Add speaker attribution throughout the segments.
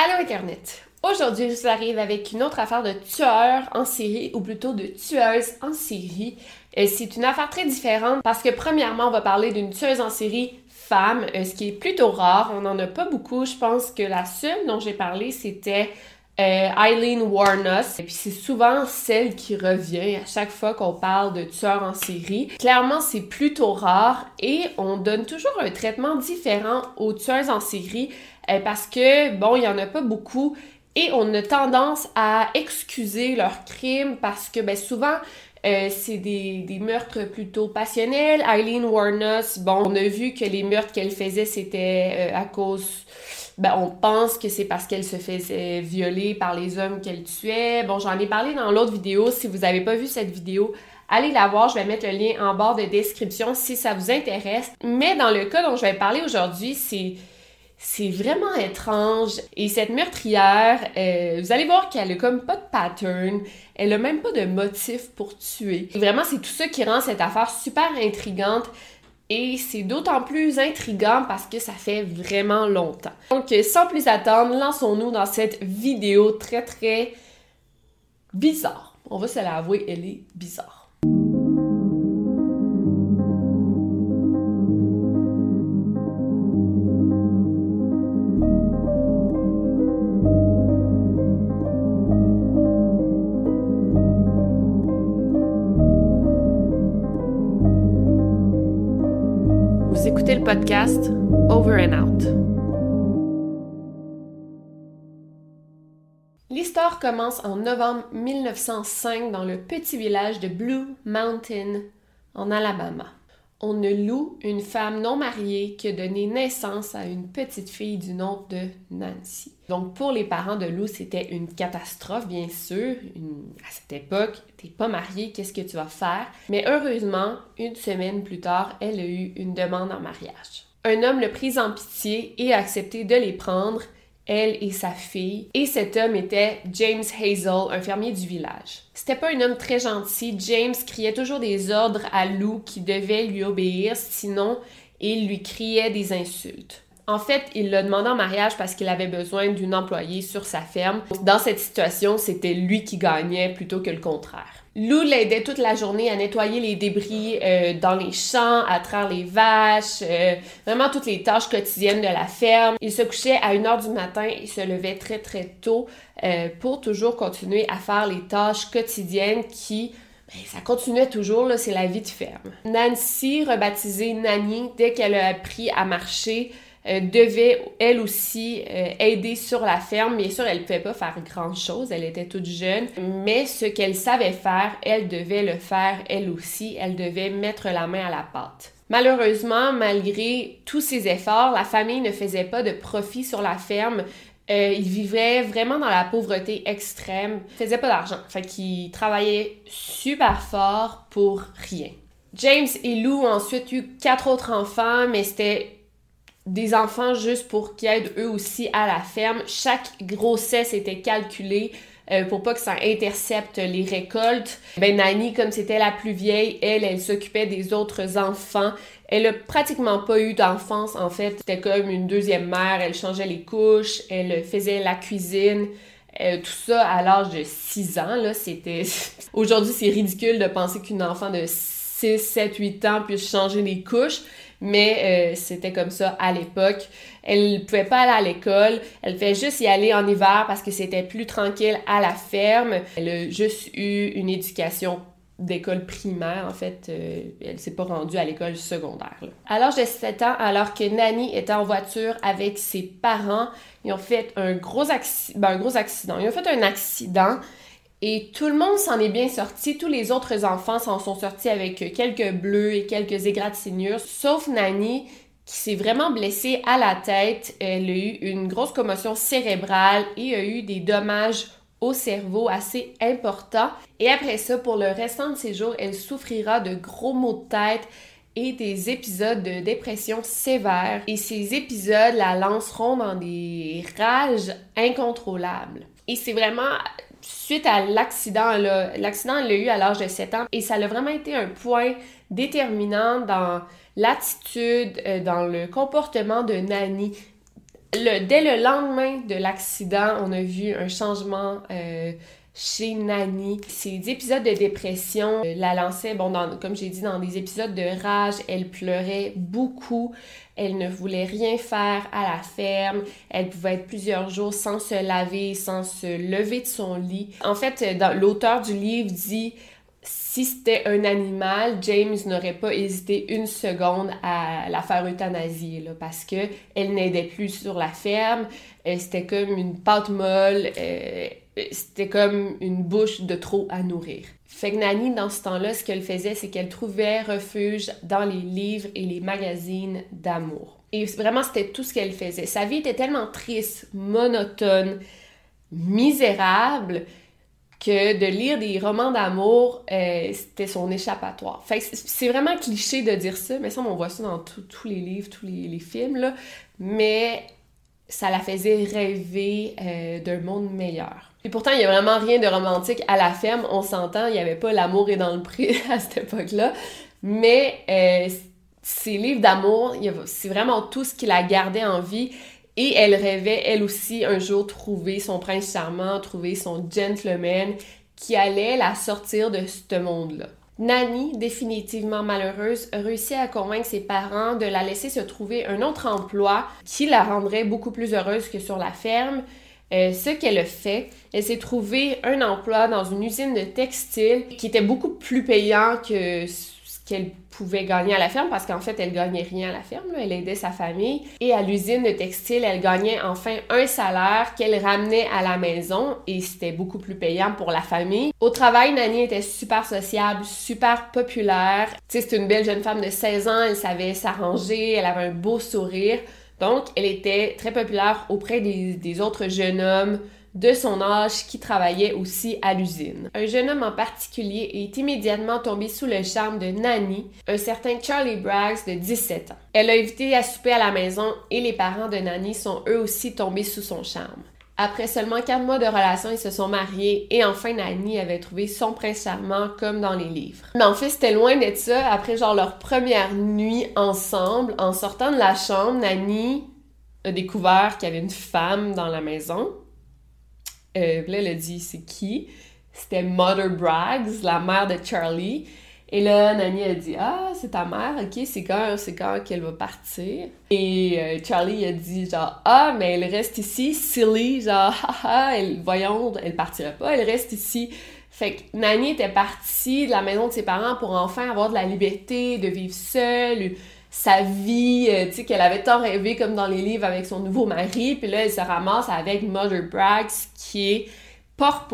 Speaker 1: Allô Internet. Aujourd'hui, je vous arrive avec une autre affaire de tueur en série, ou plutôt de tueuse en série. Et c'est une affaire très différente parce que premièrement, on va parler d'une tueuse en série femme, euh, ce qui est plutôt rare. On n'en a pas beaucoup. Je pense que la seule dont j'ai parlé, c'était euh, Eileen Warnos. Et puis c'est souvent celle qui revient à chaque fois qu'on parle de tueurs en série. Clairement, c'est plutôt rare et on donne toujours un traitement différent aux tueurs en série euh, parce que, bon, il y en a pas beaucoup et on a tendance à excuser leurs crimes parce que, ben, souvent, euh, c'est des, des, meurtres plutôt passionnels. Eileen Warnos, bon, on a vu que les meurtres qu'elle faisait, c'était à cause ben, on pense que c'est parce qu'elle se faisait violer par les hommes qu'elle tuait. Bon, j'en ai parlé dans l'autre vidéo. Si vous n'avez pas vu cette vidéo, allez la voir. Je vais mettre le lien en barre de description si ça vous intéresse. Mais dans le cas dont je vais parler aujourd'hui, c'est c'est vraiment étrange. Et cette meurtrière, euh, vous allez voir qu'elle a comme pas de pattern. Elle a même pas de motif pour tuer. Vraiment, c'est tout ça qui rend cette affaire super intrigante. Et c'est d'autant plus intriguant parce que ça fait vraiment longtemps. Donc, sans plus attendre, lançons-nous dans cette vidéo très très bizarre. On va se l'avouer, elle est bizarre. L'histoire commence en novembre 1905 dans le petit village de Blue Mountain, en Alabama on a loue une femme non mariée qui a donné naissance à une petite fille du nom de Nancy. Donc pour les parents de Lou, c'était une catastrophe, bien sûr. À cette époque, t'es pas mariée, qu'est-ce que tu vas faire? Mais heureusement, une semaine plus tard, elle a eu une demande en mariage. Un homme le prit en pitié et a accepté de les prendre elle et sa fille. Et cet homme était James Hazel, un fermier du village. C'était pas un homme très gentil. James criait toujours des ordres à Lou qui devait lui obéir, sinon il lui criait des insultes. En fait, il l'a demandé en mariage parce qu'il avait besoin d'une employée sur sa ferme. Dans cette situation, c'était lui qui gagnait plutôt que le contraire. Lou l'aidait toute la journée à nettoyer les débris euh, dans les champs, à traire les vaches, euh, vraiment toutes les tâches quotidiennes de la ferme. Il se couchait à 1h du matin et se levait très très tôt euh, pour toujours continuer à faire les tâches quotidiennes qui ben, ça continuait toujours, c'est la vie de ferme. Nancy, rebaptisée Nanny, dès qu'elle a appris à marcher, euh, devait elle aussi euh, aider sur la ferme. Bien sûr, elle ne pouvait pas faire grand-chose, elle était toute jeune, mais ce qu'elle savait faire, elle devait le faire elle aussi, elle devait mettre la main à la pâte. Malheureusement, malgré tous ses efforts, la famille ne faisait pas de profit sur la ferme. Euh, ils vivaient vraiment dans la pauvreté extrême, ils faisaient pas d'argent, fait qu'ils travaillaient super fort pour rien. James et Lou ont ensuite eu quatre autres enfants, mais c'était des enfants juste pour qu'ils aident eux aussi à la ferme. Chaque grossesse était calculée. euh, pour pas que ça intercepte les récoltes. Ben Nani, comme c'était la plus vieille, elle, elle s'occupait des autres enfants. Elle a pratiquement pas eu d'enfance en fait. C'était comme une deuxième mère. Elle changeait les couches, elle faisait la cuisine. Euh, tout ça à l'âge de 6 ans, là, c'était... Aujourd'hui, c'est ridicule de penser qu'une enfant de 6, 7, 8 ans puisse changer les couches, mais euh, c'était comme ça à l'époque. Elle pouvait pas aller à l'école, elle fait juste y aller en hiver parce que c'était plus tranquille à la ferme. Elle a juste eu une éducation d'école primaire, en fait, euh, elle s'est pas rendue à l'école secondaire. À l'âge de 7 ans, alors que Nanny était en voiture avec ses parents, ils ont fait un gros, accident, ben, un gros accident. Ils ont fait un accident et tout le monde s'en est bien sorti. Tous les autres enfants s'en sont sortis avec quelques bleus et quelques égratignures, sauf Nani qui s'est vraiment blessée à la tête. Elle a eu une grosse commotion cérébrale et a eu des dommages au cerveau assez importants. Et après ça, pour le restant de ses jours, elle souffrira de gros maux de tête et des épisodes de dépression sévère. Et ces épisodes la lanceront dans des rages incontrôlables. Et c'est vraiment suite à l'accident, l'accident, elle l'a eu à l'âge de 7 ans et ça a vraiment été un point déterminant dans l'attitude, euh, dans le comportement de Nani. dès le lendemain de l'accident, on a vu un changement euh, chez Nani. Ces épisodes de dépression euh, la lançaient, bon, comme j'ai dit, dans des épisodes de rage. Elle pleurait beaucoup. Elle ne voulait rien faire à la ferme. Elle pouvait être plusieurs jours sans se laver, sans se lever de son lit. En fait, l'auteur du livre dit si c'était un animal, James n'aurait pas hésité une seconde à la faire euthanasier parce que elle n'aidait plus sur la ferme. C'était comme une pâte molle. Euh, c'était comme une bouche de trop à nourrir. Fait que Nani, dans ce temps-là, ce qu'elle faisait, c'est qu'elle trouvait refuge dans les livres et les magazines d'amour. Et vraiment, c'était tout ce qu'elle faisait. Sa vie était tellement triste, monotone, misérable, que de lire des romans d'amour, euh, c'était son échappatoire. Fait c'est vraiment cliché de dire ça, mais ça, on voit ça dans tous les livres, tous les, films, là. Mais ça la faisait rêver euh, d'un monde meilleur. Et pourtant, il n'y a vraiment rien de romantique à la ferme, on s'entend, il n'y avait pas l'amour est dans le prix à cette époque-là. Mais euh, ces livres d'amour, c'est vraiment tout ce qui la gardait en vie. Et elle rêvait, elle aussi, un jour trouver son prince charmant, trouver son gentleman qui allait la sortir de ce monde-là. Nanny, définitivement malheureuse, réussit à convaincre ses parents de la laisser se trouver un autre emploi qui la rendrait beaucoup plus heureuse que sur la ferme. Euh, ce qu'elle a fait, elle s'est trouvée un emploi dans une usine de textile qui était beaucoup plus payant que qu'elle pouvait gagner à la ferme parce qu'en fait, elle gagnait rien à la ferme, elle aidait sa famille. Et à l'usine de textile, elle gagnait enfin un salaire qu'elle ramenait à la maison et c'était beaucoup plus payant pour la famille. Au travail, Nani était super sociable, super populaire. Tu sais, c'est une belle jeune femme de 16 ans, elle savait s'arranger, elle avait un beau sourire. Donc, elle était très populaire auprès des autres jeunes hommes de son âge qui travaillait aussi à l'usine. Un jeune homme en particulier est immédiatement tombé sous le charme de Nanny, un certain Charlie Braggs de 17 ans. Elle a évité à souper à la maison et les parents de Nanny sont eux aussi tombés sous son charme. Après seulement quatre mois de relation, ils se sont mariés et enfin Nanny avait trouvé son prince charmant comme dans les livres. Mais en fait, c'était loin d'être ça. Après genre leur première nuit ensemble, en sortant de la chambre, Nanny a découvert qu'il y avait une femme dans la maison euh, là, elle a dit c'est qui? C'était Mother Braggs, la mère de Charlie. Et là, Nani a dit Ah, c'est ta mère, ok, c'est quand, c'est quand qu'elle va partir. Et euh, Charlie a dit genre Ah, mais elle reste ici, silly, genre haha, elle, voyons, elle partira pas, elle reste ici. Fait que Nani était partie de la maison de ses parents pour enfin avoir de la liberté, de vivre seule, sa vie, euh, tu sais, qu'elle avait tant rêvé comme dans les livres avec son nouveau mari, puis là, elle se ramasse avec Mother Braggs, qui est pas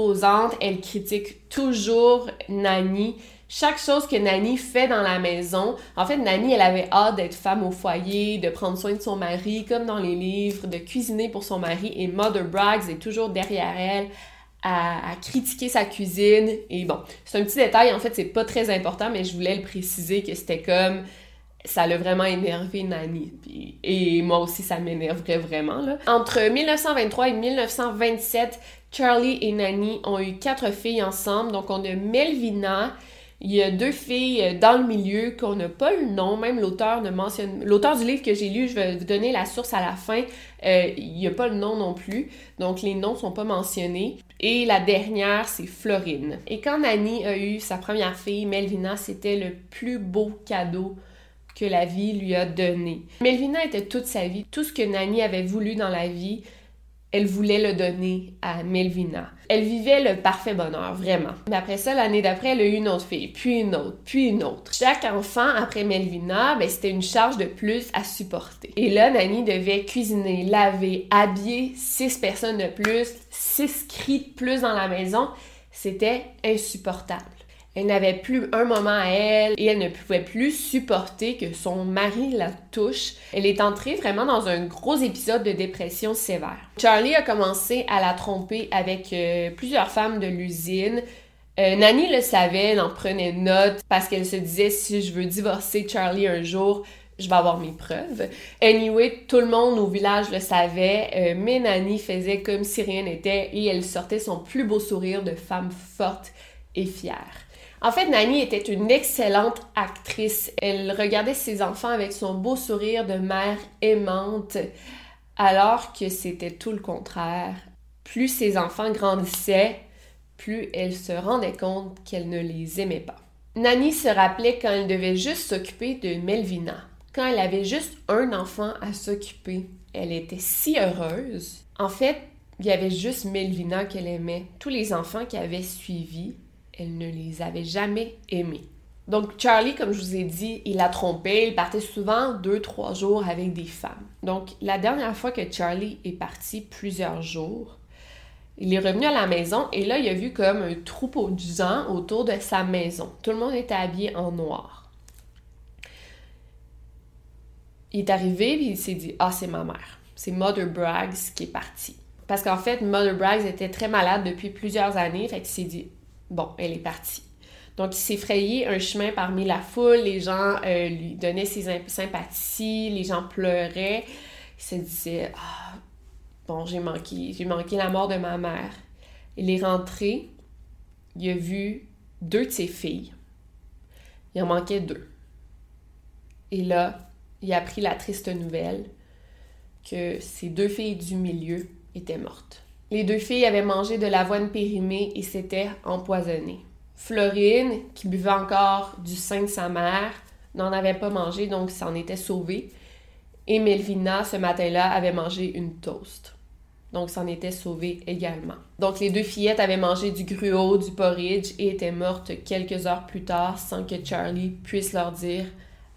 Speaker 1: elle critique toujours Nani. Chaque chose que Nani fait dans la maison, en fait, Nani, elle avait hâte d'être femme au foyer, de prendre soin de son mari, comme dans les livres, de cuisiner pour son mari, et Mother Braggs est toujours derrière elle, à, à, critiquer sa cuisine. Et bon, c'est un petit détail, en fait, c'est pas très important, mais je voulais le préciser que c'était comme ça l'a vraiment énervé Nani. et moi aussi, ça m'énerverait vraiment. Entre 1923 et 1927, Charlie et Nanny ont eu quatre filles ensemble. Donc, on a Melvina. Il y a deux filles euh, dans le milieu qu'on n'a pas le nom, même l'auteur ne mentionne. L'auteur du livre que j'ai lu, je vais vous donner la source à la fin, euh, il n'y a pas le nom non plus. Donc les noms sont pas mentionnés. Et la dernière, c'est Florine. Et quand Nanny a eu sa première fille, Melvina, c'était le plus beau cadeau que la vie lui a donné. Melvina était toute sa vie, tout ce que Nanny avait voulu dans la vie, elle voulait le donner à Melvina. Elle vivait le parfait bonheur, vraiment. Mais après ça, l'année d'après, elle a eu une autre fille, puis une autre, puis une autre. Chaque enfant, après Melvina, ben, c'était une charge de plus à supporter. Et là, Nanny devait cuisiner, laver, habiller six personnes de plus, six cris de plus dans la maison. C'était insupportable. Elle n'avait plus un moment à elle et elle ne pouvait plus supporter que son mari la touche. Elle est entrée vraiment dans un gros épisode de dépression sévère. Charlie a commencé à la tromper avec euh, plusieurs femmes de l'usine. Euh, Nanny le savait, elle en prenait note parce qu'elle se disait si je veux divorcer Charlie un jour, je vais avoir mes preuves. Anyway, tout le monde au village le savait, euh, mais Nanny faisait comme si rien n'était et elle sortait son plus beau sourire de femme forte et fière. En fait, Nanny était une excellente actrice. Elle regardait ses enfants avec son beau sourire de mère aimante, alors que c'était tout le contraire. Plus ses enfants grandissaient, plus elle se rendait compte qu'elle ne les aimait pas. Nanny se rappelait quand elle devait juste s'occuper de Melvina. Quand elle avait juste un enfant à s'occuper, elle était si heureuse. En fait, il y avait juste Melvina qu'elle aimait. Tous les enfants qui avaient suivi, elle ne les avait jamais aimés. Donc Charlie, comme je vous ai dit, il la trompait, il partait souvent deux, trois jours avec des femmes. Donc la dernière fois que Charlie est parti plusieurs jours, il est revenu à la maison et là il a vu comme un troupeau de gens autour de sa maison. Tout le monde était habillé en noir. Il est arrivé et il s'est dit Ah, c'est ma mère. C'est Mother Braggs qui est partie. Parce qu'en fait, Mother Braggs était très malade depuis plusieurs années. Fait s'est dit Bon, elle est partie. Donc, il s'est frayé un chemin parmi la foule. Les gens euh, lui donnaient ses sympathies, les gens pleuraient. Il se disait Ah, bon, j'ai manqué, j'ai manqué la mort de ma mère. Il est rentré, il a vu deux de ses filles. Il en manquait deux. Et là, il a appris la triste nouvelle que ses deux filles du milieu étaient mortes. Les deux filles avaient mangé de l'avoine périmée et s'étaient empoisonnées. Florine, qui buvait encore du sein de sa mère, n'en avait pas mangé, donc s'en était sauvée. Et Melvina, ce matin-là, avait mangé une toast. Donc s'en était sauvée également. Donc les deux fillettes avaient mangé du gruau, du porridge et étaient mortes quelques heures plus tard sans que Charlie puisse leur dire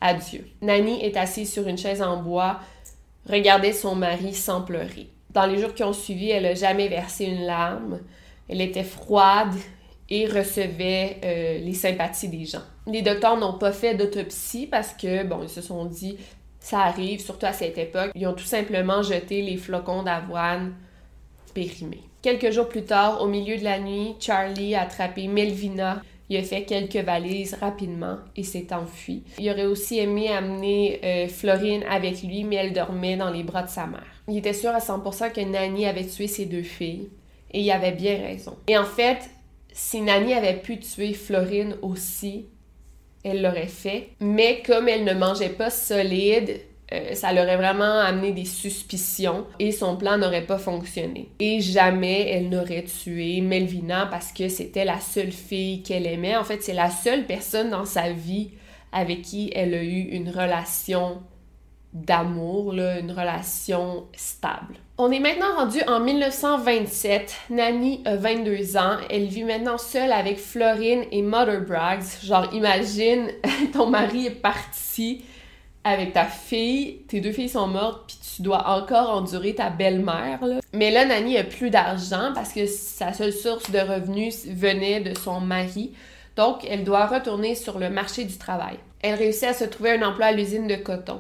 Speaker 1: adieu. Nanny est assise sur une chaise en bois, regardait son mari sans pleurer. Dans les jours qui ont suivi, elle n'a jamais versé une larme. Elle était froide et recevait euh, les sympathies des gens. Les docteurs n'ont pas fait d'autopsie parce que, bon, ils se sont dit, ça arrive, surtout à cette époque. Ils ont tout simplement jeté les flocons d'avoine périmés. Quelques jours plus tard, au milieu de la nuit, Charlie a attrapé Melvina il a fait quelques valises rapidement et s'est enfui. Il aurait aussi aimé amener euh, Florine avec lui, mais elle dormait dans les bras de sa mère. Il était sûr à 100% que Nanny avait tué ses deux filles et il avait bien raison. Et en fait, si Nanny avait pu tuer Florine aussi, elle l'aurait fait. Mais comme elle ne mangeait pas solide, euh, ça l'aurait vraiment amené des suspicions et son plan n'aurait pas fonctionné. Et jamais elle n'aurait tué Melvina parce que c'était la seule fille qu'elle aimait. En fait, c'est la seule personne dans sa vie avec qui elle a eu une relation d'amour, une relation stable. On est maintenant rendu en 1927. Nanny a 22 ans. Elle vit maintenant seule avec Florine et Mother Braggs. Genre, imagine, ton mari est parti avec ta fille, tes deux filles sont mortes, puis tu dois encore endurer ta belle-mère. Mais là, Nanny a plus d'argent parce que sa seule source de revenus venait de son mari. Donc, elle doit retourner sur le marché du travail. Elle réussit à se trouver un emploi à l'usine de coton.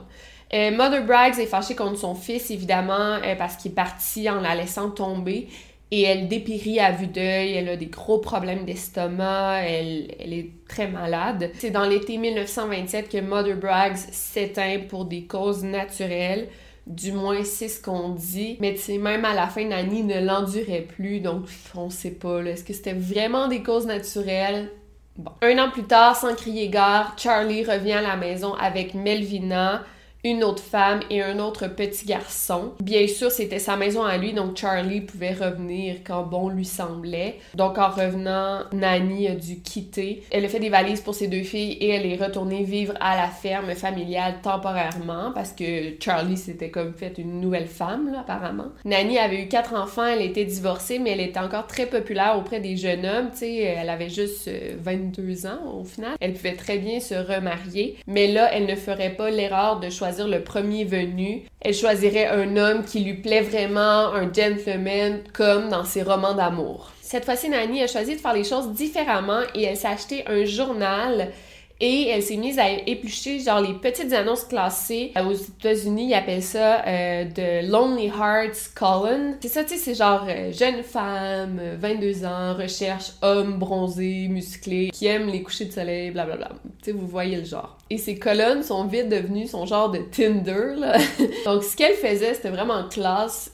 Speaker 1: Euh, Mother Braggs est fâchée contre son fils, évidemment, euh, parce qu'il est parti en la laissant tomber et elle dépérit à vue d'œil, elle a des gros problèmes d'estomac, elle, est très malade. C'est dans l'été 1927 que Mother Braggs s'éteint pour des causes naturelles Du moins, c'est ce qu'on dit. Mais sais, même à la fin, Nanny ne l'endurait plus, donc on sait pas. Est-ce que c'était vraiment des causes naturelles? Bon. Un an plus tard, sans crier gare, Charlie revient à la maison avec Melvina, une autre femme et un autre petit garçon. Bien sûr, c'était sa maison à lui, donc Charlie pouvait revenir quand bon lui semblait. Donc en revenant, Nanny a dû quitter. Elle a fait des valises pour ses deux filles et elle est retournée vivre à la ferme familiale temporairement parce que Charlie s'était comme fait une nouvelle femme, là, apparemment. Nanny avait eu quatre enfants, elle était divorcée, mais elle était encore très populaire auprès des jeunes hommes. Tu sais, elle avait juste 22 euh, ans au final. Elle pouvait très bien se remarier, mais là, elle ne ferait pas l'erreur de choisir le premier venu. Elle choisirait un homme qui lui plaît vraiment, un gentleman, comme dans ses romans d'amour. Cette fois-ci, Nanny a choisi de faire les choses différemment et elle s'est acheté un journal et elle s'est mise à éplucher genre les petites annonces classées. Aux États-Unis, ils appellent ça euh, de Lonely Hearts Column. C'est ça, tu sais, c'est genre euh, jeune femme, 22 ans, recherche homme bronzé, musclé, qui aime les couchers de soleil, blablabla. Tu sais, vous voyez le genre. Et ces colonnes sont vite devenues son genre de Tinder, là. Donc, ce qu'elle faisait, c'était vraiment classe.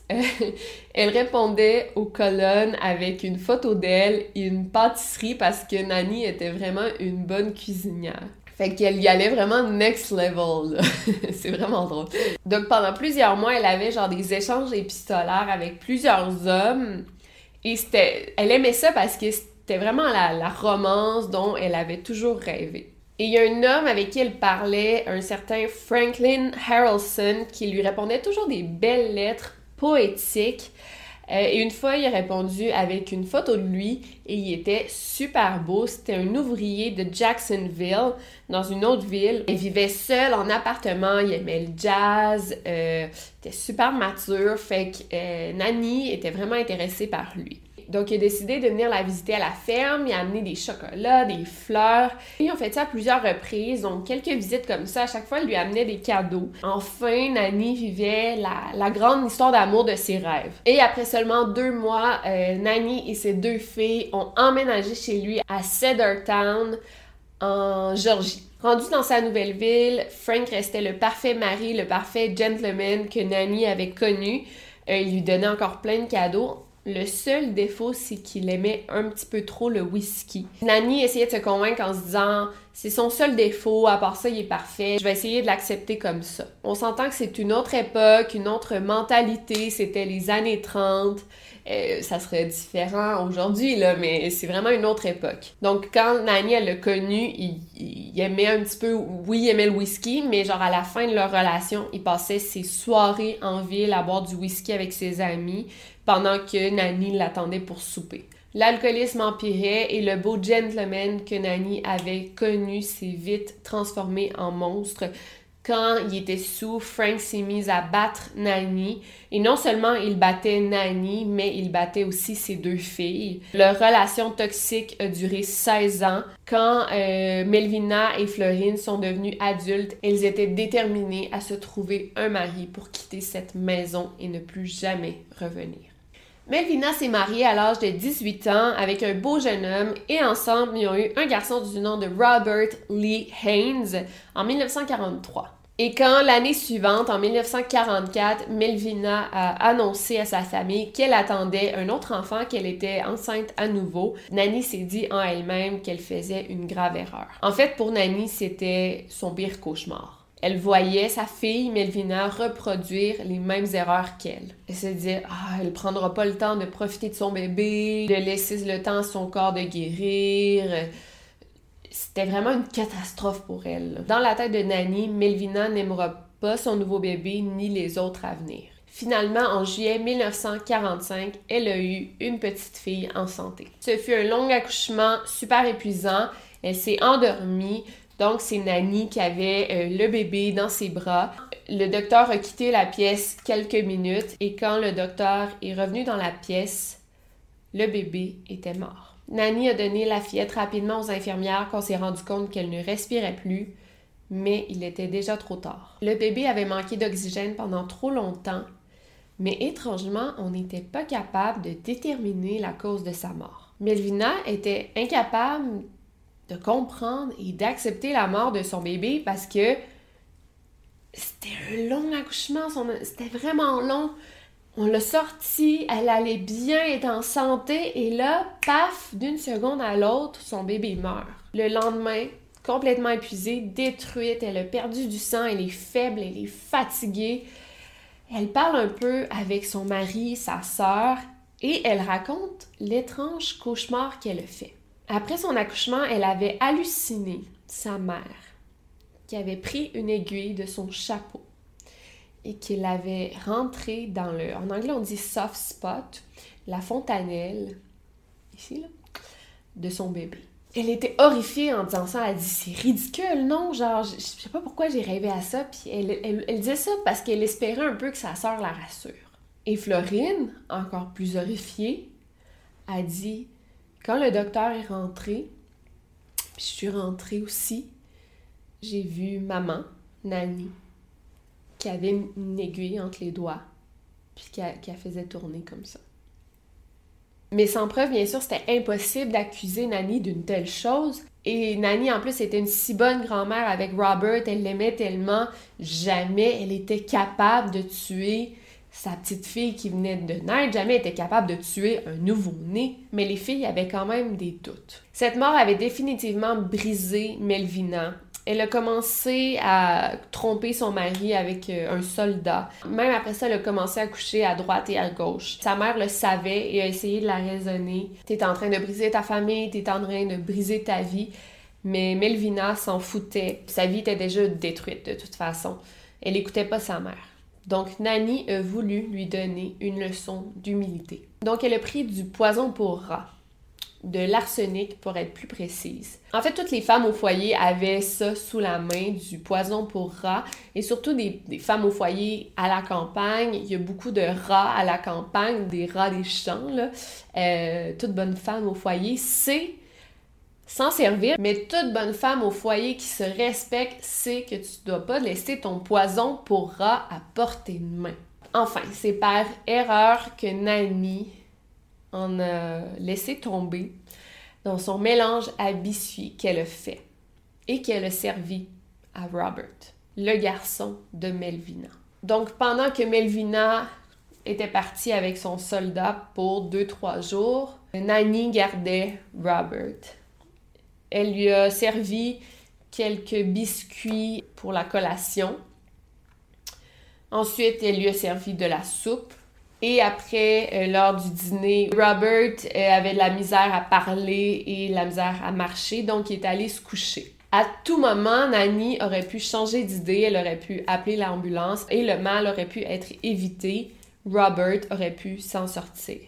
Speaker 1: Elle répondait aux colonnes avec une photo d'elle et une pâtisserie parce que Nani était vraiment une bonne cuisinière. Fait qu'elle y allait vraiment next level, C'est vraiment drôle. Donc, pendant plusieurs mois, elle avait genre des échanges épistolaires avec plusieurs hommes. Et c'était... Elle aimait ça parce que c'était vraiment la, la romance dont elle avait toujours rêvé. Et il y a un homme avec qui elle parlait, un certain Franklin Harrelson, qui lui répondait toujours des belles lettres poétiques. Euh, et une fois, il a répondu avec une photo de lui et il était super beau. C'était un ouvrier de Jacksonville, dans une autre ville. Il vivait seul en appartement, il aimait le jazz, euh, était super mature. Fait que euh, Nanny était vraiment intéressée par lui. Donc, il a décidé de venir la visiter à la ferme, il a amené des chocolats, des fleurs. Ils ont fait ça à plusieurs reprises, donc quelques visites comme ça. À chaque fois, il lui amenait des cadeaux. Enfin, Nanny vivait la, grande histoire d'amour de ses rêves. Et après seulement deux mois, euh, Nanny et ses deux filles ont emménagé chez lui à Cedartown, en Georgie. Rendu dans sa nouvelle ville, Frank restait le parfait mari, le parfait gentleman que Nanny avait connu. Euh, il lui donnait encore plein de cadeaux. Le seul défaut, c'est qu'il aimait un petit peu trop le whisky. Nanny essayait de se convaincre en se disant c'est son seul défaut, à part ça, il est parfait, je vais essayer de l'accepter comme ça. On s'entend que c'est une autre époque, une autre mentalité, c'était les années 30. Euh, ça serait différent aujourd'hui, là, mais c'est vraiment une autre époque. Donc, quand Nanny, elle l'a connu, il, il, aimait un petit peu, oui, il aimait le whisky, mais genre à la fin de leur relation, il passait ses soirées en ville à boire du whisky avec ses amis pendant que Nanny l'attendait pour souper. L'alcoolisme empirait et le beau gentleman que Nanny avait connu s'est vite transformé en monstre. Quand il était sous, Frank s'est mis à battre Nanny. Et non seulement il battait Nanny, mais il battait aussi ses deux filles. Leur relation toxique a duré 16 ans. Quand euh, Melvina et Florine sont devenues adultes, elles étaient déterminées à se trouver un mari pour quitter cette maison et ne plus jamais revenir. Melvina s'est mariée à l'âge de 18 ans avec un beau jeune homme et ensemble, ils ont eu un garçon du nom de Robert Lee Haynes en 1943. Et quand l'année suivante, en 1944, Melvina a annoncé à sa famille qu'elle attendait un autre enfant, qu'elle était enceinte à nouveau, Nanny s'est dit en elle-même qu'elle faisait une grave erreur. En fait, pour Nanny, c'était son pire cauchemar. Elle voyait sa fille Melvina reproduire les mêmes erreurs qu'elle. Elle se disait ah elle prendra pas le temps de profiter de son bébé, de laisser le temps à son corps de guérir. C'était vraiment une catastrophe pour elle. Dans la tête de Nanny, Melvina n'aimera pas son nouveau bébé ni les autres à venir. Finalement, en juillet 1945, elle a eu une petite fille en santé. Ce fut un long accouchement super épuisant. Elle s'est endormie. Donc, c'est Nanny qui avait euh, le bébé dans ses bras. Le docteur a quitté la pièce quelques minutes et quand le docteur est revenu dans la pièce, le bébé était mort. Nanny a donné la fillette rapidement aux infirmières quand s'est rendu compte qu'elle ne respirait plus, mais il était déjà trop tard. Le bébé avait manqué d'oxygène pendant trop longtemps, mais étrangement, on n'était pas capable de déterminer la cause de sa mort. Melvina était incapable de comprendre et d'accepter la mort de son bébé parce que C'était un long accouchement, c'était vraiment long. On l'a sorti, elle allait bien, être en santé, et là, paf, d'une seconde à l'autre, son bébé meurt. Le lendemain, complètement épuisée, détruite, elle a perdu du sang, elle est faible, elle est fatiguée. Elle parle un peu avec son mari, sa sœur, et elle raconte l'étrange cauchemar qu'elle a fait. Après son accouchement, elle avait halluciné sa mère, qui avait pris une aiguille de son chapeau et qu'il avait rentré dans le, en anglais on dit soft spot, la fontanelle, ici là, de son bébé. Elle était horrifiée en disant ça. Elle dit c'est ridicule, non? Genre, je, sais pas pourquoi j'ai rêvé à ça. Puis elle, elle, disait ça parce qu'elle espérait un peu que sa sœur la rassure. Et Florine, encore plus horrifiée, a dit quand le docteur est rentré, puis je suis rentrée aussi, j'ai vu maman, Nani, qui avait une aiguille entre les doigts, puis qui la faisait tourner comme ça. Mais sans preuve, bien sûr, c'était impossible d'accuser Nanny d'une telle chose. Et Nanny, en plus, était une si bonne grand-mère avec Robert, elle l'aimait tellement, jamais elle était capable de tuer sa petite fille qui venait de naître, jamais était capable de tuer un nouveau-né. Mais les filles avaient quand même des doutes. Cette mort avait définitivement brisé Melvina elle a commencé à tromper son mari avec euh, un soldat. Même après ça, elle a commencé à coucher à droite et à gauche. Sa mère le savait et a essayé de la raisonner. T'es en train de briser ta famille, t'es en train de briser ta vie. Mais Melvina s'en foutait. Sa vie était déjà détruite de toute façon. Elle n'écoutait pas sa mère. Donc Nani a voulu lui donner une leçon d'humilité. Donc elle a pris du poison pour rat de l'arsenic pour être plus précise. En fait, toutes les femmes au foyer avaient ça sous la main, du poison pour rats, et surtout des, femmes au foyer à la campagne. Il y a beaucoup de rats à la campagne, des rats des champs. Là. Euh, toute bonne femme au foyer sait s'en servir, mais toute bonne femme au foyer qui se respecte sait que tu ne dois pas laisser ton poison pour rat à portée de main. Enfin, c'est par erreur que Nani en a laissé tomber dans son mélange à biscuit qu'elle a fait et qu'elle a servi à Robert, le garçon de Melvina. Donc pendant que Melvina était partie avec son soldat pour deux, trois jours, Nanny gardait Robert. Elle lui a servi quelques biscuits pour la collation. Ensuite, elle lui a servi de la soupe et après, euh, lors du dîner, Robert euh, avait de la misère à parler et de la misère à marcher, donc il est allé se coucher. À tout moment, Nanny aurait pu changer d'idée, elle aurait pu appeler l'ambulance et le mal aurait pu être évité. Robert aurait pu s'en sortir.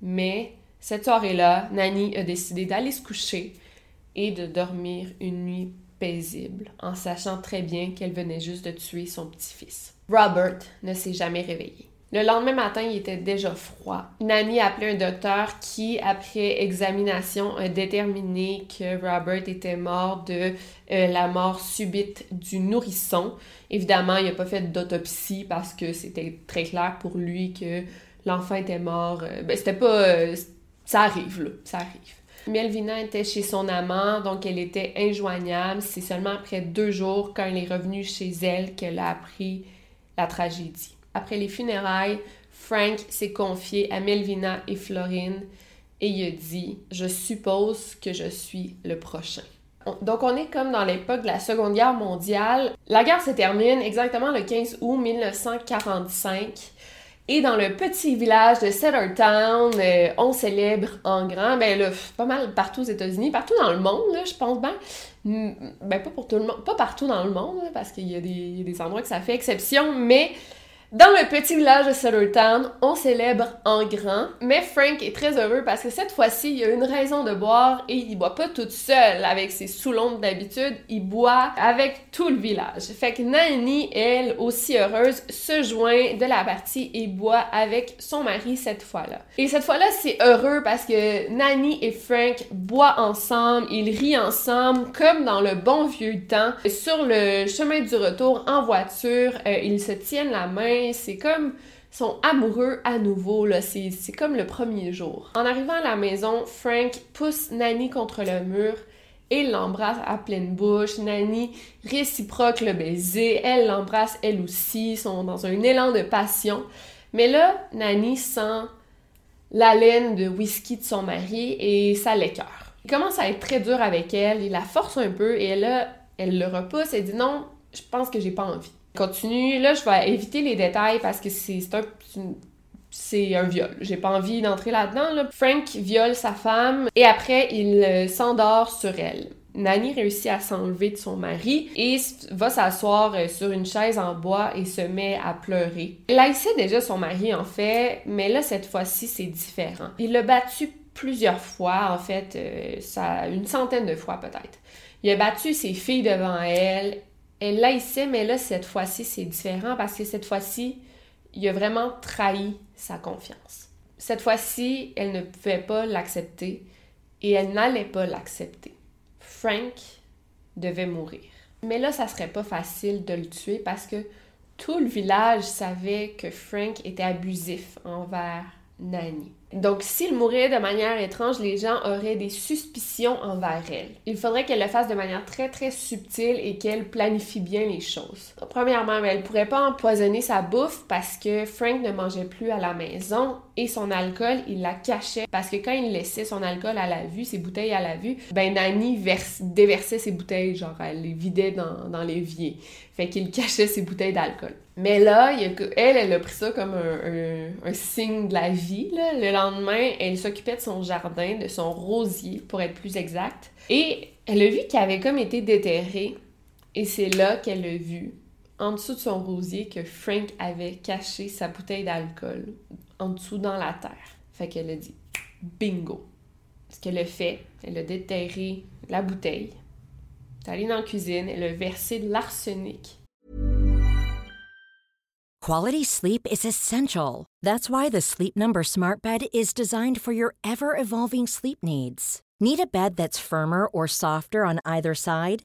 Speaker 1: Mais cette soirée-là, Nanny a décidé d'aller se coucher et de dormir une nuit paisible, en sachant très bien qu'elle venait juste de tuer son petit-fils. Robert ne s'est jamais réveillé. Le lendemain matin, il était déjà froid. Nanny a appelé un docteur qui, après examination, a déterminé que Robert était mort de euh, la mort subite du nourrisson. Évidemment, il n'a pas fait d'autopsie parce que c'était très clair pour lui que l'enfant était mort. Euh, ben, c'était pas. Euh, ça arrive, là. Ça arrive. Melvina était chez son amant, donc elle était injoignable. C'est seulement après deux jours, quand elle est revenue chez elle, qu'elle a appris la tragédie. Après les funérailles, Frank s'est confié à Melvina et Florine et il a dit Je suppose que je suis le prochain. Donc, on est comme dans l'époque de la Seconde Guerre mondiale. La guerre se termine exactement le 15 août 1945. Et dans le petit village de Centertown, euh, on célèbre en grand, ben là, pas mal partout aux États-Unis, partout dans le monde, je pense bien. Ben pas pour tout le monde, pas partout dans le monde, parce qu'il y, y, a des endroits que ça fait exception, mais dans le petit village de Suttertown, on célèbre en grand, mais Frank est très heureux parce que cette fois-ci, il a une raison de boire et il boit pas toute seule avec ses sous d'habitude, il boit avec tout le village. Fait que Nanny, elle, aussi heureuse, se joint de la partie et boit avec son mari cette fois-là. Et cette fois-là, c'est heureux parce que Nanny et Frank boivent ensemble, ils rient ensemble comme dans le bon vieux temps. Sur le chemin du retour en voiture, euh, ils se tiennent la main c'est comme sont amoureux à nouveau, là. C'est comme le premier jour. En arrivant à la maison, Frank pousse Nanny contre le mur et l'embrasse à pleine bouche. Nani réciproque le baiser, elle l'embrasse elle aussi, sont dans un élan de passion. Mais là, Nani sent l'haleine de whisky de son mari et ça l'écœure. Il commence à être très dur avec elle, il la force un peu et là, elle le repousse et dit non, je pense que j'ai pas envie. Continue, là je vais éviter les détails parce que c'est un, c'est un viol. J'ai pas envie d'entrer là-dedans. Frank viole sa femme et après il euh, s'endort sur elle. Nani réussit à s'enlever de son mari et va s'asseoir euh, sur une chaise en bois et se met à pleurer. Elle haïssait déjà son mari en fait, mais là cette fois-ci c'est différent. Il l'a battu plusieurs fois, en fait, euh, ça, une centaine de fois peut-être. Il a battu ses filles devant elle. Elle l'haïssait, mais là cette fois-ci c'est différent parce que cette fois-ci il a vraiment trahi sa confiance. Cette fois-ci, elle ne pouvait pas l'accepter et elle n'allait pas l'accepter. Frank devait mourir. Mais là, ça serait pas facile de le tuer parce que tout le village savait que Frank était abusif envers Nanny. Donc, s'il mourait de manière étrange, les gens auraient des suspicions envers elle. Il faudrait qu'elle le fasse de manière très très subtile et qu'elle planifie bien les choses. Premièrement, elle pourrait pas empoisonner sa bouffe parce que Frank ne mangeait plus à la maison et son alcool, il la cachait parce que quand il laissait son alcool à la vue, ses bouteilles à la vue, ben Nanny déversait ses bouteilles, genre elle les vidait dans, dans l'évier. Fait qu'il cachait ses bouteilles d'alcool. Mais là, elle, elle a pris ça comme un, signe de la vie. Le lendemain, elle s'occupait de son jardin, de son rosier, pour être plus exact. Et elle a vu qu'il avait comme été déterré. Et c'est là qu'elle a vu, en dessous de son rosier, que Frank avait caché sa bouteille d'alcool en dessous dans la terre. Fait qu'elle a dit bingo. Ce qu'elle a fait, elle a déterré la bouteille. Elle est allée dans la cuisine, elle a versé de l'arsenic
Speaker 2: Quality sleep is essential. That's why the Sleep Number Smart Bed is designed for your ever evolving sleep needs. Need a bed that's firmer or softer on either side?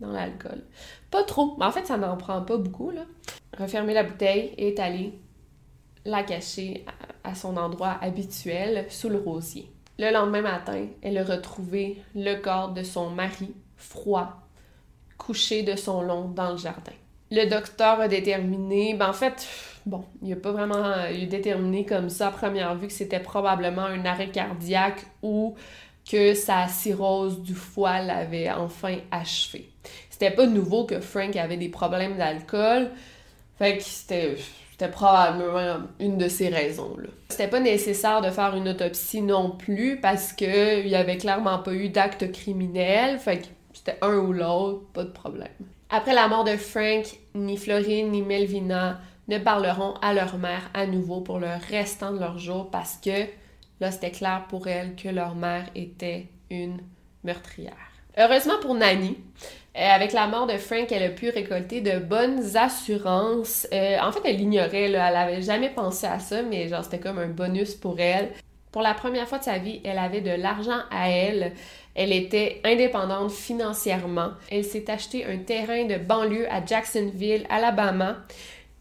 Speaker 1: Dans l'alcool. Pas trop, mais en fait, ça n'en prend pas beaucoup là. Refermer la bouteille et étaler la cacher à son endroit habituel sous le rosier. Le lendemain matin, elle a retrouvé le corps de son mari, froid, couché de son long dans le jardin le docteur a déterminé, ben en fait, bon, il a pas vraiment déterminé comme ça à première vue que c'était probablement un arrêt cardiaque ou que sa cirrhose du foie l'avait enfin achevé. C'était pas nouveau que Frank avait des problèmes d'alcool, fait que c'était c'était probablement une de ces raisons-là. C'était pas nécessaire de faire une autopsie non plus parce que il y avait clairement pas eu d'acte criminel, fait que c'était un ou l'autre, pas de problème. Après la mort de Frank, ni Florine ni Melvina ne parleront à leur mère à nouveau pour le restant de leur jour parce que là, c'était clair pour elles que leur mère était une meurtrière. Heureusement pour Nanny, euh, avec la mort de Frank, elle a pu récolter de bonnes assurances. Euh, en fait, elle l'ignorait, elle avait jamais pensé à ça, mais genre c'était comme un bonus pour elle. Pour la première fois de sa vie, elle avait de l'argent à elle. Elle était indépendante financièrement. Elle s'est acheté un terrain de banlieue à Jacksonville, Alabama.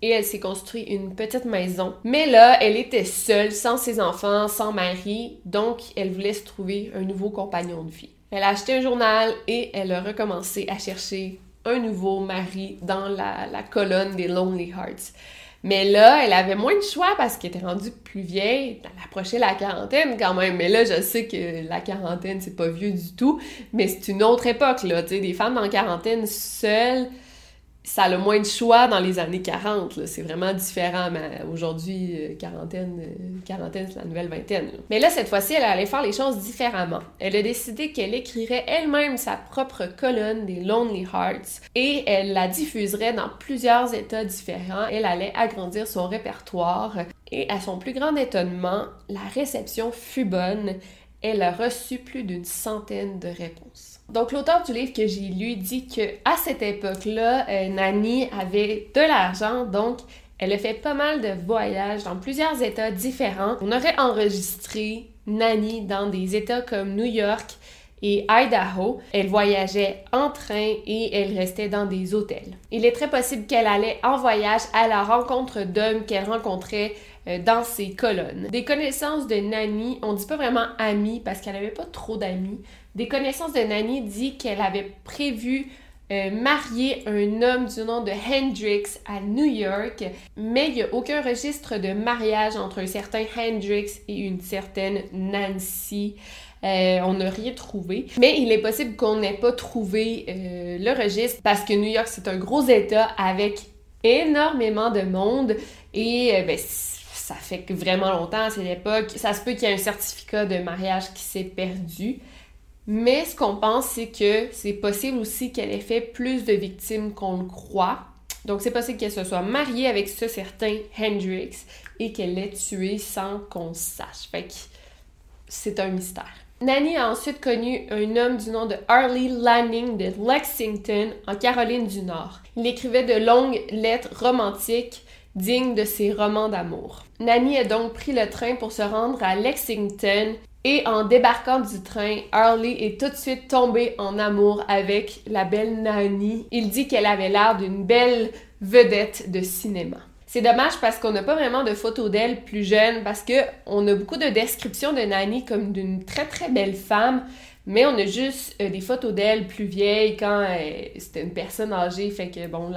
Speaker 1: Et elle s'est construit une petite maison. Mais là, elle était seule, sans ses enfants, sans mari, donc elle voulait se trouver un nouveau compagnon de vie. Elle a acheté un journal et elle a recommencé à chercher un nouveau mari dans la, colonne des Lonely Hearts. Mais là, elle avait moins de choix parce qu'elle était rendue plus vieille. Elle approchait la quarantaine quand même. Mais là, je sais que la quarantaine, c'est pas vieux du tout. Mais c'est une autre époque, là. Tu des femmes la quarantaine seules, ça a le moins de choix dans les années 40. C'est vraiment différent. Aujourd'hui, euh, quarantaine, euh, quarantaine c'est la nouvelle vingtaine. Mais là, cette fois-ci, elle allait faire les choses différemment. Elle a décidé qu'elle écrirait elle-même sa propre colonne des Lonely Hearts et elle la diffuserait dans plusieurs États différents. Elle allait agrandir son répertoire et à son plus grand étonnement, la réception fut bonne elle a reçu plus d'une centaine de réponses. Donc l'auteur du livre que j'ai lu dit que à cette époque-là, euh, avait de l'argent, donc elle a fait pas mal de voyages dans plusieurs États différents. On aurait enregistré Nani dans des États comme New York et Idaho. Elle voyageait en train et elle restait dans des hôtels. Il est très possible qu'elle allait en voyage à la rencontre d'hommes qu'elle rencontrait euh, dans ses colonnes. Des connaissances de Nani, on dit pas vraiment amis parce qu'elle avait pas trop d'amis. Des connaissances de Nani dit qu'elle avait prévu euh, marier un homme du nom de Hendrix à New York, mais il n'y a aucun registre de mariage entre un certain Hendrix et une certaine Nancy. Euh, on n'a rien trouvé. Mais il est possible qu'on n'ait pas trouvé euh, le registre parce que New York, c'est un gros État avec énormément de monde et ben, ça fait vraiment longtemps à cette époque. Ça se peut qu'il y ait un certificat de mariage qui s'est perdu. Mais ce qu'on pense, c'est que c'est possible aussi qu'elle ait fait plus de victimes qu'on le croit. Donc, c'est possible qu'elle se soit mariée avec ce certain Hendrix et qu'elle l'ait tué sans qu'on sache. Fait que c'est un mystère. Nanny a ensuite connu un homme du nom de Harley Lanning de Lexington, en Caroline du Nord. Il écrivait de longues lettres romantiques dignes de ses romans d'amour. Nanny a donc pris le train pour se rendre à Lexington et en débarquant du train, Harley est tout de suite tombé en amour avec la belle Nani. Il dit qu'elle avait l'air d'une belle vedette de cinéma. C'est dommage parce qu'on n'a pas vraiment de photos d'elle plus jeune parce que on a beaucoup de descriptions de Nani comme d'une très très belle femme, mais on a juste euh, des photos d'elle plus vieille quand euh, c'était une personne âgée, fait que bon,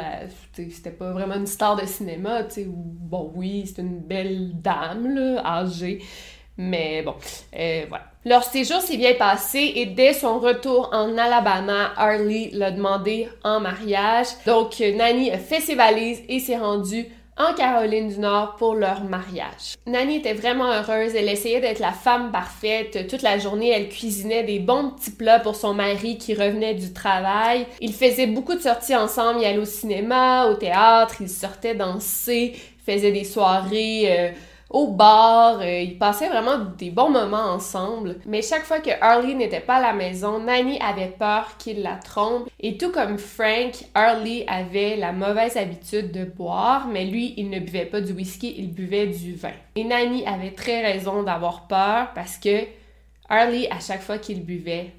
Speaker 1: c'était pas vraiment une star de cinéma, tu sais, bon oui, c'est une belle dame, là, âgée, mais bon, euh, voilà. Leur séjour s'est bien passé et dès son retour en Alabama, Harley l'a demandé en mariage. Donc, Nanny a fait ses valises et s'est rendue en Caroline du Nord pour leur mariage. Nanny était vraiment heureuse, elle essayait d'être la femme parfaite. Toute la journée, elle cuisinait des bons petits plats pour son mari qui revenait du travail. Ils faisaient beaucoup de sorties ensemble, ils allaient au cinéma, au théâtre, ils sortaient danser, faisaient des soirées euh, au bar. Euh, ils passaient vraiment des bons moments ensemble. Mais chaque fois que Harley n'était pas à la maison, Nanny avait peur qu'il la trompe. Et tout comme Frank, Harley avait la mauvaise habitude de boire, mais lui, il ne buvait pas du whisky, il buvait du vin. Et Nanny avait très raison d'avoir peur parce que Harley, à chaque fois qu'il buvait,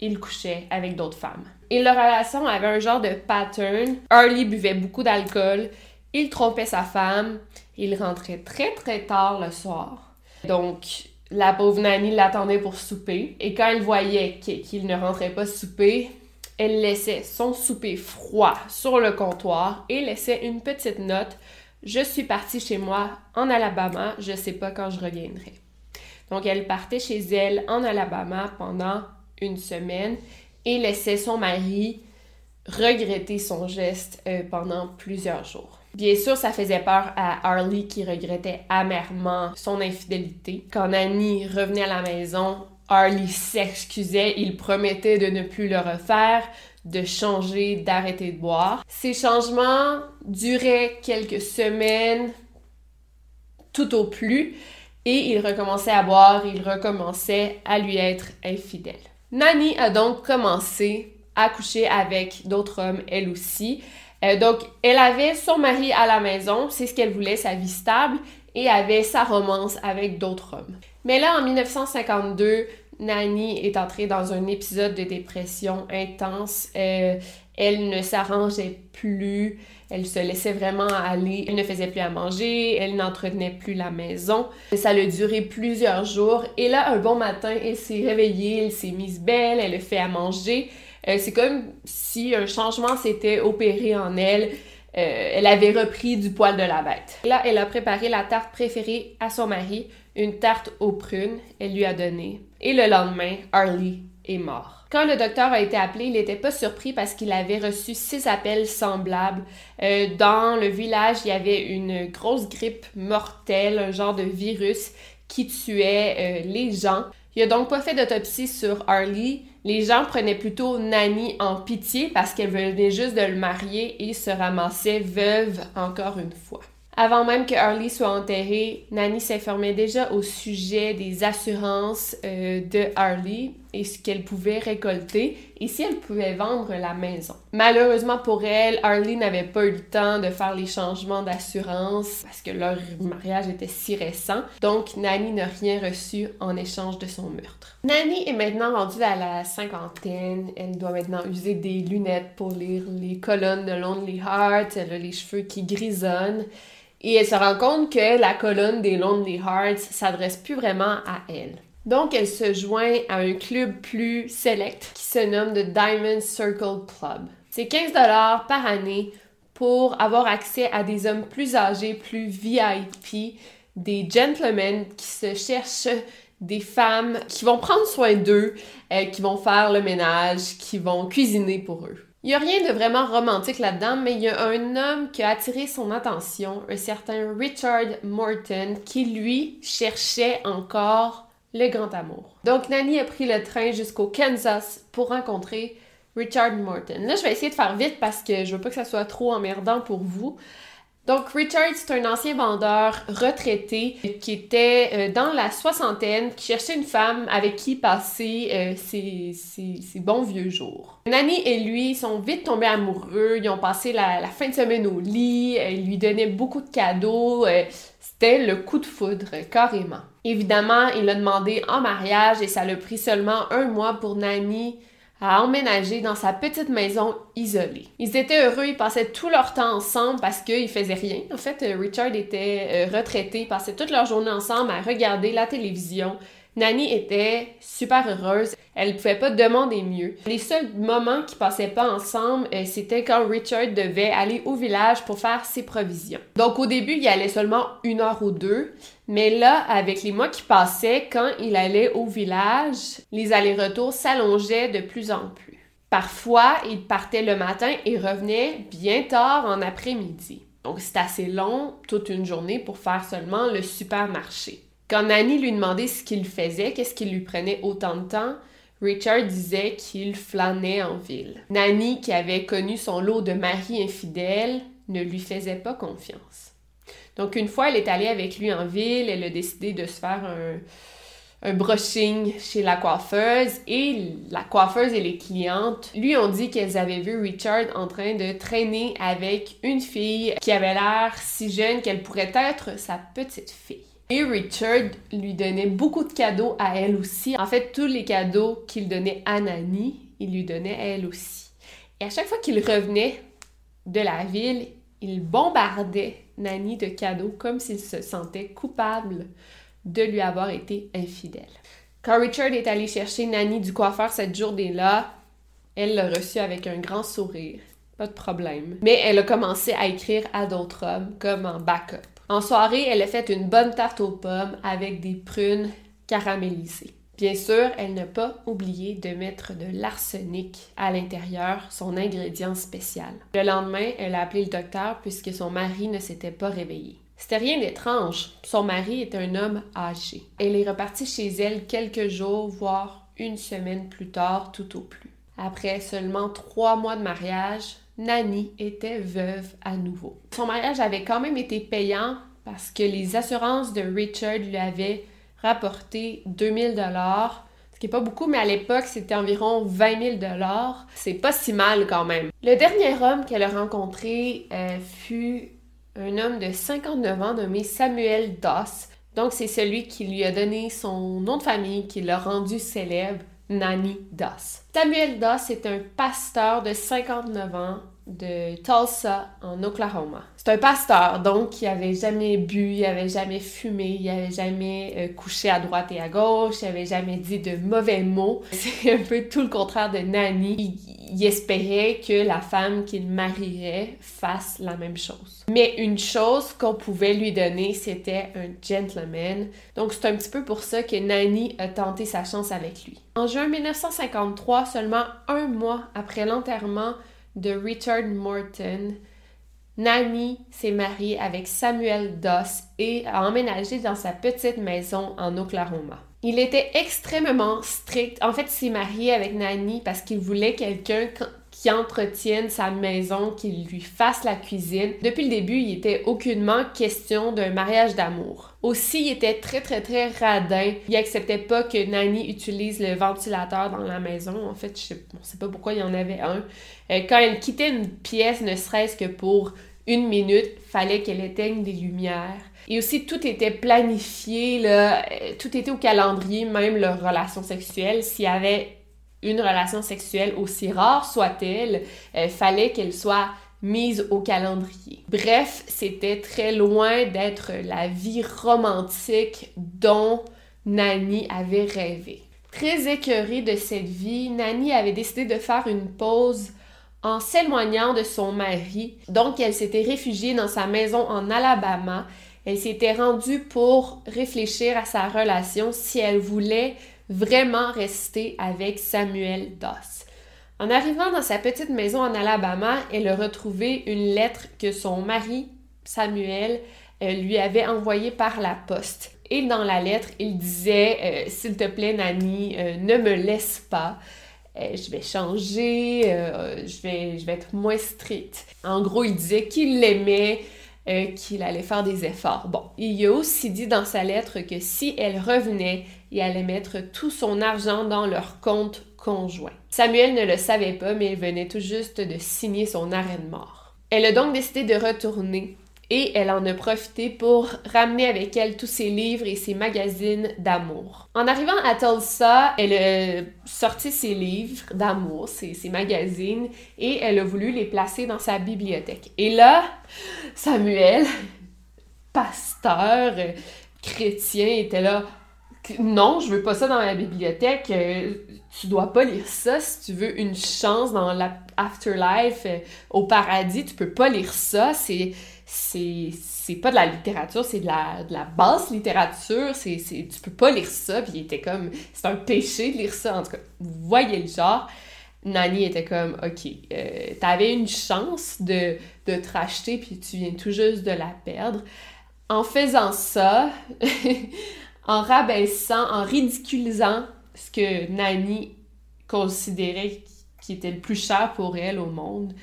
Speaker 1: il couchait avec d'autres femmes. Et leur relation avait un genre de pattern. Harley buvait beaucoup d'alcool, il trompait sa femme, il rentrait très très tard le soir. Donc, la pauvre Nanny l'attendait pour souper. Et quand elle voyait qu'il ne rentrait pas souper, elle laissait son souper froid sur le comptoir et laissait une petite note. Je suis partie chez moi en Alabama, je sais pas quand je reviendrai. Donc elle partait chez elle en Alabama pendant une semaine et laissait son mari regretter son geste euh, pendant plusieurs jours. Bien sûr, ça faisait peur à Harley qui regrettait amèrement son infidélité. Quand Annie revenait à la maison, Harley s'excusait, il promettait de ne plus le refaire, de changer, d'arrêter de boire. Ces changements duraient quelques semaines, tout au plus, et il recommençait à boire, il recommençait à lui être infidèle. Nanny a donc commencé à coucher avec d'autres hommes, elle aussi. Euh, donc, elle avait son mari à la maison, c'est ce qu'elle voulait, sa vie stable, et avait sa romance avec d'autres hommes. Mais là, en 1952, Nanny est entrée dans un épisode de dépression intense. Euh, elle ne s'arrangeait plus, elle se laissait vraiment aller, elle ne faisait plus à manger, elle n'entretenait plus la maison. Ça a duré plusieurs jours. Et là, un bon matin, elle s'est réveillée, elle s'est mise belle, elle a fait à manger. Euh, c'est comme si un changement s'était opéré en elle. Euh, elle avait repris du poil de la bête. Là, elle a préparé la tarte préférée à son mari, une tarte aux prunes. Elle lui a donné. Et le lendemain, Harley est mort. Quand le docteur a été appelé, il n'était pas surpris parce qu'il avait reçu six appels semblables. Euh, dans le village, il y avait une grosse grippe mortelle, un genre de virus qui tuait les gens. Il a donc pas fait d'autopsie sur Harley, les gens prenaient plutôt Nanny en pitié parce qu'elle venait juste de le marier et se ramassait veuve encore une fois. Avant même que Harley soit enterrée, Nanny s'informait déjà au sujet des assurances euh, de Harley et ce qu'elle pouvait récolter et si elle pouvait vendre la maison. Malheureusement pour elle, Harley n'avait pas eu le temps de faire les changements d'assurance parce que leur mariage était si récent. Donc Nanny n'a rien reçu en échange de son meurtre. Nanny est maintenant rendue à la cinquantaine. Elle doit maintenant user des lunettes pour lire les colonnes de Lonely Heart. Elle a les cheveux qui grisonnent. Et elle se rend compte que la colonne des Lonely Hearts s'adresse plus vraiment à elle. Donc, elle se joint à un club plus select qui se nomme The Diamond Circle Club. C'est 15 dollars par année pour avoir accès à des hommes plus âgés, plus VIP, des gentlemen qui se cherchent des femmes qui vont prendre soin d'eux, euh, qui vont faire le ménage, qui vont cuisiner pour eux. Il n'y a rien de vraiment romantique là-dedans, mais il y a un homme qui a attiré son attention, un certain Richard Morton, qui lui cherchait encore le grand amour. Donc Nanny a pris le train jusqu'au Kansas pour rencontrer Richard Morton. Là, je vais essayer de faire vite parce que je veux pas que ça soit trop emmerdant pour vous. Donc, Richard, c'est un ancien vendeur retraité qui était euh, dans la soixantaine, qui cherchait une femme avec qui passer euh, ses, bons vieux jours. Nanny et lui sont vite tombés amoureux, ils ont passé la, fin de semaine au lit, euh, il lui donnait beaucoup de cadeaux, c'était le coup de foudre, carrément. Évidemment, il a demandé en mariage et ça l'a pris seulement un mois pour Nanny à emménager dans sa petite maison isolée. Ils étaient heureux, ils passaient tout leur temps ensemble parce qu'ils faisaient rien. En fait, Richard était euh, retraité, ils passaient toute leur journée ensemble à regarder la télévision. Nanny était super heureuse. Elle ne pouvait pas demander mieux. Les seuls moments qu'ils passaient pas ensemble, euh, c'était quand Richard devait aller au village pour faire ses provisions. Donc au début, il y allait seulement une heure ou deux. Mais là, avec les mois qui passaient, quand il allait au village, les allers-retours s'allongeaient de plus en plus. Parfois, il partait le matin et revenait bien tard en après-midi. Donc c'est assez long, toute une journée, pour faire seulement le supermarché. Quand Nanny lui demandait ce qu'il faisait, qu'est-ce qui lui prenait autant de temps, Richard disait qu'il flânait en ville. Nanny, qui avait connu son lot de maris infidèles, ne lui faisait pas confiance. Donc, une fois, elle est allée avec lui en ville, elle a décidé de se faire un brushing chez la coiffeuse et la coiffeuse et les clientes lui ont dit qu'elles avaient vu Richard en train de traîner avec une fille qui avait l'air si jeune qu'elle pourrait être sa petite fille. Et Richard lui donnait beaucoup de cadeaux à elle aussi. En fait, tous les cadeaux qu'il donnait à Nanny, il lui donnait à elle aussi. Et à chaque fois qu'il revenait de la ville, il bombardait Nanny de cadeaux comme s'il se sentait coupable de lui avoir été infidèle. Quand Richard est allé chercher Nanny du coiffeur cette journée-là, elle l'a reçu avec un grand sourire. Pas de problème. Mais elle a commencé à écrire à d'autres hommes, comme en backup. En soirée, elle a fait une bonne tarte aux pommes avec des prunes caramélisées. Bien sûr, elle n'a pas oublié de mettre de l'arsenic à l'intérieur, son ingrédient spécial. Le lendemain, elle a appelé le docteur puisque son mari ne s'était pas réveillé. C'était rien d'étrange. Son mari est un homme âgé. Elle est repartie chez elle quelques jours, voire une semaine plus tard, tout au plus. Après seulement trois mois de mariage, Nanny était veuve à nouveau. Son mariage avait quand même été payant parce que les assurances de Richard lui avaient rapporté 2000 dollars, ce qui est pas beaucoup, mais à l'époque, c'était environ 20 000 dollars. C'est pas si mal quand même. Le dernier homme qu'elle a rencontré euh, fut un homme de 59 ans nommé Samuel Doss. Donc, c'est celui qui lui a donné son nom de famille, qui l'a rendu célèbre, Nanny Doss. Samuel Doss est un pasteur de 59 ans de Tulsa en Oklahoma. C'est un pasteur, donc qui avait jamais bu, il jamais fumé, il jamais euh, couché à droite et à gauche, il jamais dit de mauvais mots. C'est un peu tout le contraire de Nanny. Il, il espérait que la femme qu'il marierait fasse la même chose. Mais une chose qu'on pouvait lui donner, c'était un gentleman. Donc c'est un petit peu pour ça que Nanny a tenté sa chance avec lui. En juin 1953, seulement un mois après l'enterrement de Richard Morton, Nanny s'est mariée avec Samuel Doss et a emménagé dans sa petite maison en Oklahoma. Il était extrêmement strict. En fait, il s'est marié avec Nanny parce qu'il voulait quelqu'un qu'il entretienne sa maison, qu'il lui fasse la cuisine. Depuis le début, il était aucunement question d'un mariage d'amour. Aussi, il était très très très radin. Il acceptait pas que Nanny utilise le ventilateur dans la maison. En fait, je sais, sait pas pourquoi il y en avait un. Euh, quand elle quittait une pièce, ne serait-ce que pour une minute, fallait qu'elle éteigne des lumières. Et aussi, tout était planifié, là, euh, tout était au calendrier, même leur relation sexuelle. S'il y avait une relation sexuelle, aussi rare soit-elle, euh, fallait qu'elle soit mise au calendrier. Bref, c'était très loin d'être la vie romantique dont Nani avait rêvé. Très écœurée de cette vie, Nani avait décidé de faire une pause en s'éloignant de son mari. Donc, elle s'était réfugiée dans sa maison en Alabama. Elle s'était rendue pour réfléchir à sa relation si elle voulait vraiment rester avec Samuel Doss. En arrivant dans sa petite maison en Alabama, elle a retrouvé une lettre que son mari, Samuel, euh, lui avait envoyée par la poste. Et dans la lettre, il disait euh, S'il te plaît, Nanny, euh, ne me laisse pas. je vais changer, je, vais, je vais être moins stricte. En gros, il disait qu'il l'aimait, qu'il allait faire des efforts. Bon, il a aussi dit dans sa lettre que si elle revenait, il allait mettre tout son argent dans leur compte conjoint. Samuel ne le savait pas, mais il venait tout juste de signer son arrêt de mort. Elle a donc décidé de retourner et elle en a profité pour ramener avec elle tous ses livres et ses magazines d'amour. En arrivant à Tulsa, elle a sorti ses livres d'amour, ses, ses, magazines, et elle a voulu les placer dans sa bibliothèque. Et là, Samuel, pasteur, chrétien, était là non, je veux pas ça dans ma bibliothèque. Euh, tu dois pas lire ça si tu veux une chance dans l'afterlife, euh, au paradis. Tu peux pas lire ça. C'est c'est pas de la littérature, c'est de la, de la basse littérature. C'est tu peux pas lire ça. Puis il était comme c'est un péché de lire ça. En tout cas, vous voyez le genre. Nani était comme, OK, euh, t'avais une chance de, de te racheter, puis tu viens tout juste de la perdre. En faisant ça, en rabaissant, en ridiculisant ce que Nani considérait qui était le plus cher pour elle au monde,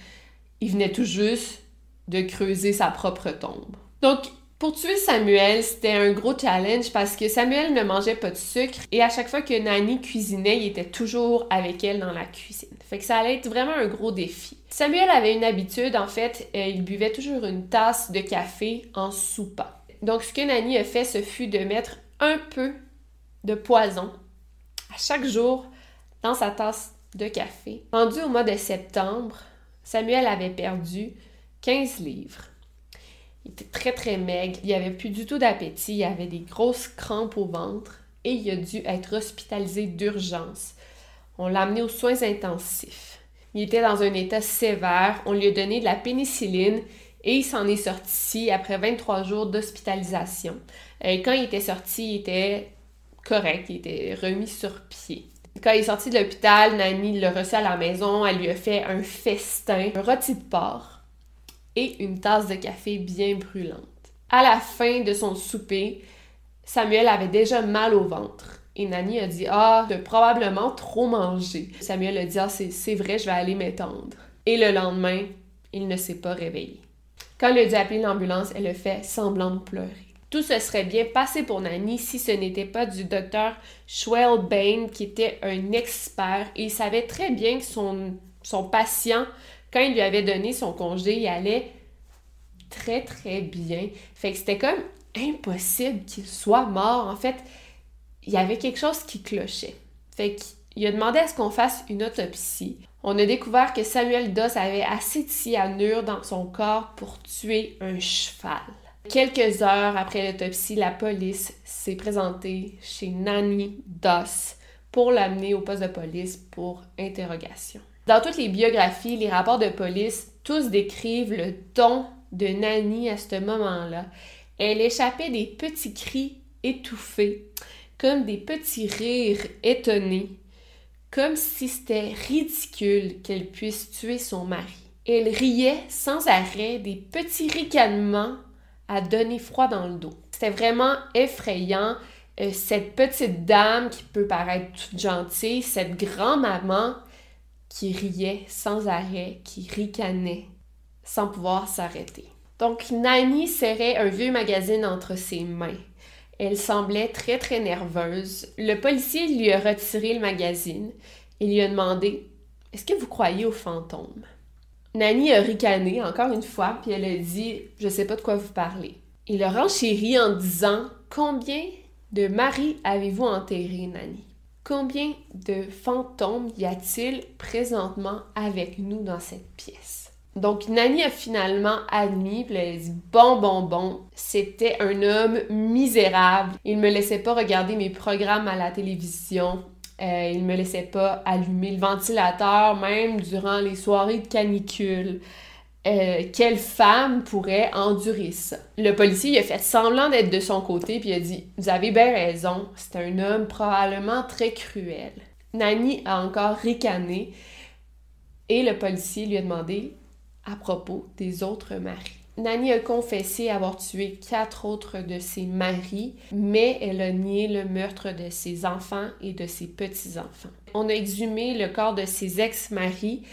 Speaker 1: il venait tout juste de creuser sa propre tombe. Donc, pour tuer Samuel, c'était un gros challenge parce que Samuel ne mangeait pas de sucre et à chaque fois que Nani cuisinait, il était toujours avec elle dans la cuisine. Fait que ça allait être vraiment un gros défi. Samuel avait une habitude, en fait, euh, il buvait toujours une tasse de café en soupant. Donc, ce que Nani a fait, ce fut de mettre un peu de poison à chaque jour dans sa tasse de café. Rendu au mois de septembre, Samuel avait perdu 15 livres. Il était très très maigre, il avait plus du tout d'appétit, il avait des grosses crampes au ventre et il a dû être hospitalisé d'urgence. On l'a amené aux soins intensifs. Il était dans un état sévère, on lui a donné de la pénicilline et il s'en est sorti après 23 jours d'hospitalisation. Euh, quand il était sorti, il était correct, il était remis sur pied. Quand il est sorti de l'hôpital, Nani l'a reçu à la maison, elle lui a fait un festin, un rôti de porc et une tasse de café bien brûlante. À la fin de son souper, Samuel avait déjà mal au ventre. Et Nani a dit Ah, tu as probablement trop mangé. Samuel a dit Ah, c'est vrai, je vais aller m'étendre. Et le lendemain, il ne s'est pas réveillé. Quand il a dû appeler l'ambulance, elle a fait semblant de pleurer. Tout se serait bien passé pour Nanny si ce n'était pas du docteur Schwell Bain qui était un expert il savait très bien que son, son patient, quand il lui avait donné son congé, il allait très très bien. Fait que c'était comme impossible qu'il soit mort. En fait, il y avait quelque chose qui clochait. Fait qu'il a demandé à ce qu'on fasse une autopsie. On a découvert que Samuel Doss avait assez de cyanure dans son corps pour tuer un cheval. Quelques heures après l'autopsie, la police s'est présentée chez Nanny Doss pour l'amener au poste de police pour interrogation. Dans toutes les biographies, les rapports de police, tous décrivent le ton de Nanny à ce moment-là. Elle échappait des petits cris étouffés, comme des petits rires étonnés, comme si c'était ridicule qu'elle puisse tuer son mari. Elle riait sans arrêt des petits ricanements à donner froid dans le dos. C'était vraiment effrayant. Euh, cette petite dame qui peut paraître toute gentille, cette grand-maman, qui riait sans arrêt, qui ricanait sans pouvoir s'arrêter. Donc Nani serrait un vieux magazine entre ses mains. Elle semblait très très nerveuse. Le policier lui a retiré le magazine et lui a demandé Est-ce que vous croyez aux fantômes Nani a ricané encore une fois, puis elle a dit Je sais pas de quoi vous parlez. Il a renchéri en disant Combien de maris avez-vous enterré, Nani Combien de fantômes y a-t-il présentement avec nous dans cette pièce? Donc, Nani a finalement admis, puis elle a dit Bon, bon, bon, c'était un homme misérable. Il me laissait pas regarder mes programmes à la télévision. Euh, il me laissait pas allumer le ventilateur, même durant les soirées de canicule. Euh, quelle femme pourrait endurer ça? Le policier a fait semblant d'être de son côté, puis a dit Vous avez bien raison, c'est un homme probablement très cruel. Nani a encore ricané et le policier lui a demandé à propos des autres maris. Nani a confessé avoir tué quatre autres de ses maris, mais elle a nié le meurtre de ses enfants et de ses petits-enfants. On a exhumé le corps de ses ex-maris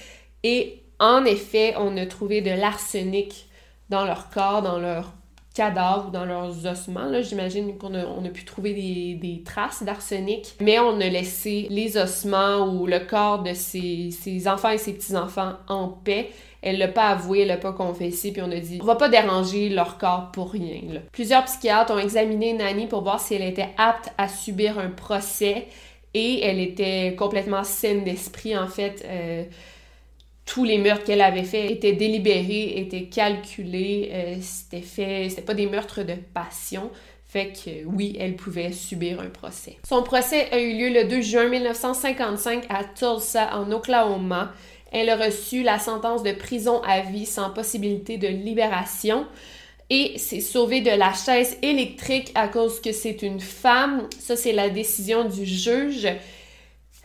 Speaker 1: et en effet, on a trouvé de l'arsenic dans leur corps, dans leurs cadavres, dans leurs ossements. J'imagine qu'on a, on a pu trouver des, traces d'arsenic, mais on a laissé les ossements ou le corps de ses, enfants et ses petits-enfants en paix. Elle l'a pas avoué, elle l'a pas confessé, puis on a dit on va pas déranger leur corps pour rien. Plusieurs psychiatres ont examiné Nani pour voir si elle était apte à subir un procès et elle était complètement saine d'esprit en fait. Euh, tous les meurtres qu'elle avait faits étaient délibérés, étaient calculés, euh, c'était fait, c'était pas des meurtres de passion. Fait que oui, elle pouvait subir un procès. Son procès a eu lieu le 2 juin 1955 à Tulsa, en Oklahoma. Elle a reçu la sentence de prison à vie sans possibilité de libération et s'est sauvée de la chaise électrique à cause que c'est une femme. Ça, c'est la décision du juge.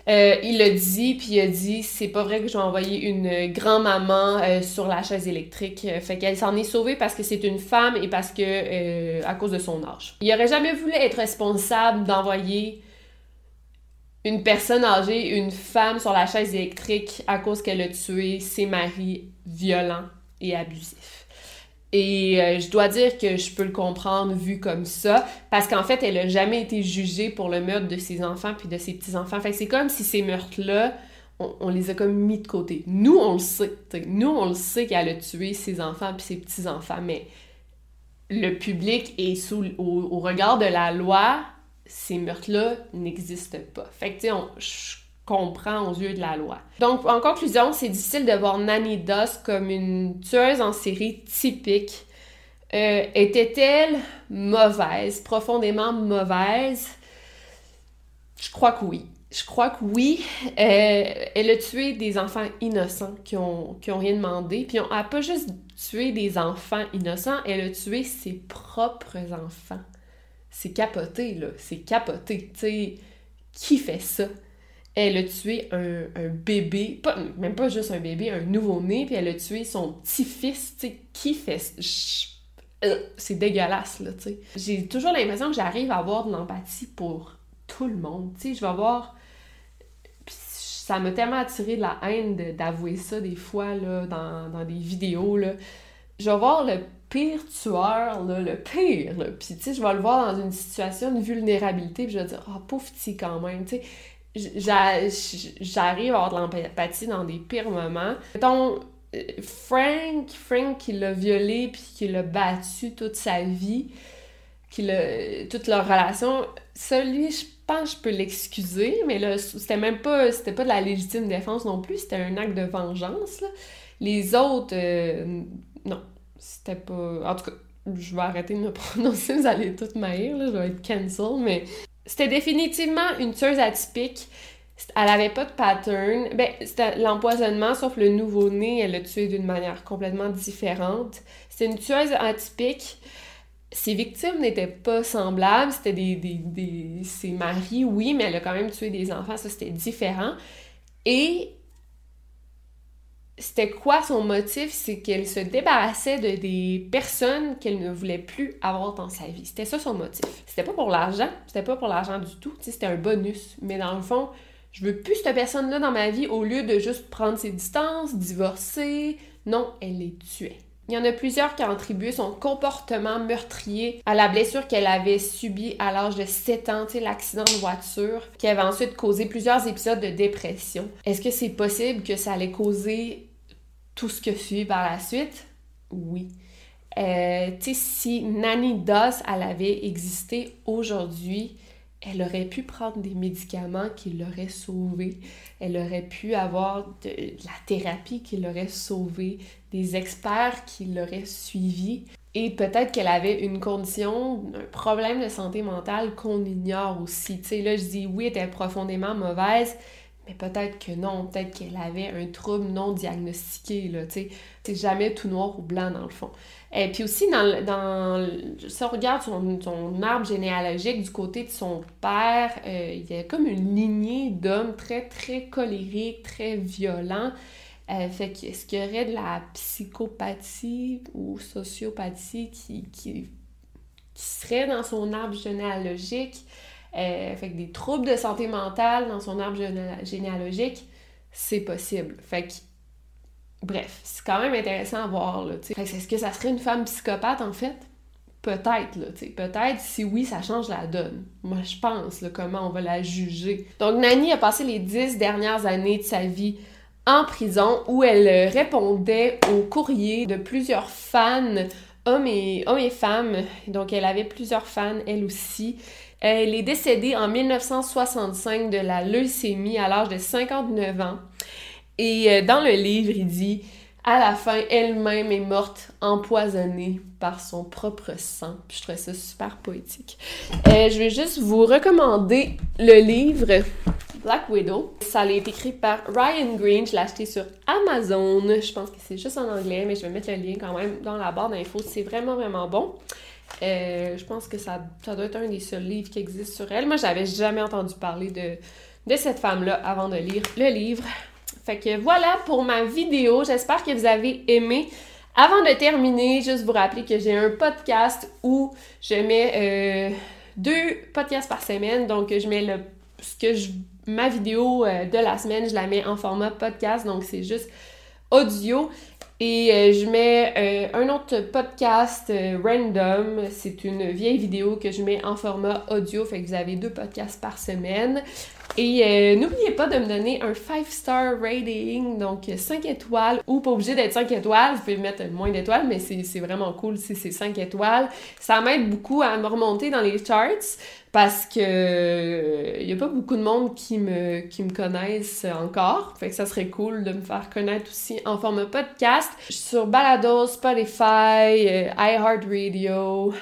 Speaker 1: Euh, il l'a dit, puis il a dit c'est pas vrai que je vais envoyer une grand-maman euh, sur la chaise électrique. Euh, fait qu'elle s'en est sauvée parce que c'est une femme et parce que à cause de son âge. Il aurait jamais voulu être responsable d'envoyer une personne âgée, une femme sur la chaise électrique à cause qu'elle a tué ses maris violents et abusifs. Et euh, je dois dire que je peux le comprendre vu comme ça, parce qu'en fait, elle a jamais été jugée pour le meurtre de ses enfants puis de ses petits-enfants. Fait c'est comme si ces meurtres-là, on, les a comme mis de côté. Nous, on le sait. Nous, on le sait qu'elle a tué ses enfants puis ses petits-enfants, mais le public est sous au, regard de la loi, ces meurtres-là n'existent pas. Fait que, tu sais, comprend aux yeux de la loi. Donc, en conclusion, c'est difficile de voir Nanny Doss comme une tueuse en série typique. Euh, était-elle mauvaise, profondément mauvaise? Je crois que oui. Je crois que oui. Euh, elle a tué des enfants innocents qui ont, qui ont rien demandé. Puis elle n'a pas juste tué des enfants innocents, elle a tué ses propres enfants. C'est capoté, là. C'est capoté. Tu sais, qui fait ça? elle a tué un, bébé, pas, même pas juste un bébé, un nouveau-né, puis elle a tué son petit-fils, tu sais, qui fait... Euh, c'est dégueulasse, là, tu sais. J'ai toujours l'impression que j'arrive à avoir de l'empathie pour tout le monde, tu sais, je vais avoir... ça m'a tellement attiré de la haine d'avouer ça des fois, là, dans, dans des vidéos, là. Je vais voir le pire tueur, le pire, là. Puis, tu sais, je vais le voir dans une situation de vulnérabilité, puis je vais dire, oh, pauvre petit quand même, tu sais j'arrive à avoir de l'empathie dans des pires moments. Mettons, euh, Frank, Frank qui l'a violé puis qui l'a battu toute sa vie, qui toute leur relation, celui, je pense je peux l'excuser, mais là, c'était même pas, c'était pas de la légitime défense non plus, c'était un acte de vengeance, Les autres, euh, non, c'était pas... En tout cas, je vais arrêter de me prononcer, vous allez toutes m'haïr, je vais être cancel, mais c'était définitivement une tueuse atypique. Elle avait pas de pattern. Ben, c'était l'empoisonnement, sauf le nouveau-né, elle l'a tué d'une manière complètement différente. C'était une tueuse atypique. Ses victimes n'étaient pas semblables. C'était des, des, des, ses maris, oui, mais elle a quand même tué des enfants. Ça, c'était différent. Et c'était quoi son motif? C'est qu'elle se débarrassait de des personnes qu'elle ne voulait plus avoir dans sa vie. C'était ça son motif. C'était pas pour l'argent, c'était pas pour l'argent du tout, c'était un bonus. Mais dans le fond, Je veux plus cette personne-là dans ma vie au lieu de juste prendre ses distances, divorcer. Non, elle les tuait. Il y en a plusieurs qui ont attribué son comportement meurtrier à la blessure qu'elle avait subie à l'âge de 7 ans, l'accident de voiture, qui avait ensuite causé plusieurs épisodes de dépression. Est-ce que c'est possible que ça allait causer tout ce que suit par la suite? Oui. Euh, si Nanny Doss, elle avait existé aujourd'hui, elle aurait pu prendre des médicaments qui l'auraient sauvée. Elle aurait pu avoir de, la thérapie qui l'aurait sauvée, des experts qui l'auraient suivie. Et peut-être qu'elle avait une condition, un problème de santé mentale qu'on ignore aussi. Tu là, je dis oui, elle était profondément mauvaise, mais peut-être que non. Peut-être qu'elle avait un trouble non diagnostiqué, là, tu sais. C'est jamais tout noir ou blanc, dans le fond. Et puis aussi, dans, dans, si on regarde son, arbre généalogique du côté de son père, euh, il y a comme une lignée d'hommes très, très colériques, très violents. Euh, fait que, est-ce qu'il y aurait de la psychopathie ou sociopathie qui, qui, serait dans son arbre généalogique? Euh, fait que des troubles de santé mentale dans son arbre généalogique, c'est possible. Fait que Bref, c'est quand même intéressant à voir, là, Est-ce que ça serait une femme psychopathe, en fait? Peut-être, là, tu Peut-être, si oui, ça change la donne. Moi, je pense, là, comment on va la juger. Donc, Nani a passé les dix dernières années de sa vie en prison où elle répondait aux courriers de plusieurs fans, hommes et, hommes et femmes. Donc, elle avait plusieurs fans, elle aussi. Elle est décédée en 1965 de la leucémie à l'âge de 59 ans. Et euh, dans le livre, il dit à la fin, elle-même est morte empoisonnée par son propre sang. Je trouve ça super poétique. Euh, je vais juste vous recommander le livre Black Widow. Ça a été écrit par Ryan Green. Je l'ai acheté sur Amazon. Je pense que c'est juste en anglais, mais je vais mettre le lien quand même dans la barre d'infos. C'est vraiment, vraiment bon. Euh, je pense que ça, doit être un des seuls livres qui existent sur elle. Moi, j'avais jamais entendu parler de, de cette femme-là avant de lire le livre. Fait que voilà pour ma vidéo. J'espère que vous avez aimé. Avant de terminer, juste vous rappeler que j'ai un podcast où je mets euh, deux podcasts par semaine. Donc, je mets le, ce que je, ma vidéo euh, de la semaine, je la mets en format podcast. Donc, c'est juste audio. Et euh, je mets un autre podcast random. C'est une vieille vidéo que je mets en format audio. Fait que vous avez deux podcasts par semaine. Et euh, n'oubliez pas de me donner un 5-star rating, donc 5 étoiles, ou pas obligé d'être 5 étoiles, vous pouvez mettre moins d'étoiles, mais c'est vraiment cool si c'est 5 étoiles. Ça m'aide beaucoup à me remonter dans les charts parce que il euh, a pas beaucoup de monde qui me, qui me connaissent encore. Fait que ça serait cool de me faire connaître aussi en forme de podcast. Je suis sur Balado, Spotify, euh, iHeartRadio.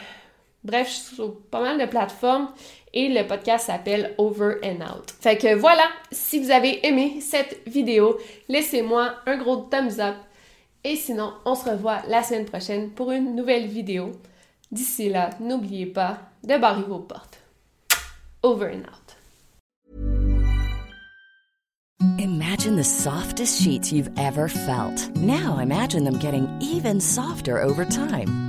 Speaker 1: Bref, je suis sur pas mal de plateformes et le podcast s'appelle Over and Out. Fait que voilà, si vous avez aimé cette vidéo, laissez-moi un gros thumbs up. Et sinon, on se revoit la semaine prochaine pour une nouvelle vidéo. D'ici là, n'oubliez pas de barrer vos portes. Over and out.
Speaker 3: Imagine the softest sheets you've ever felt. Now imagine them getting even softer over time.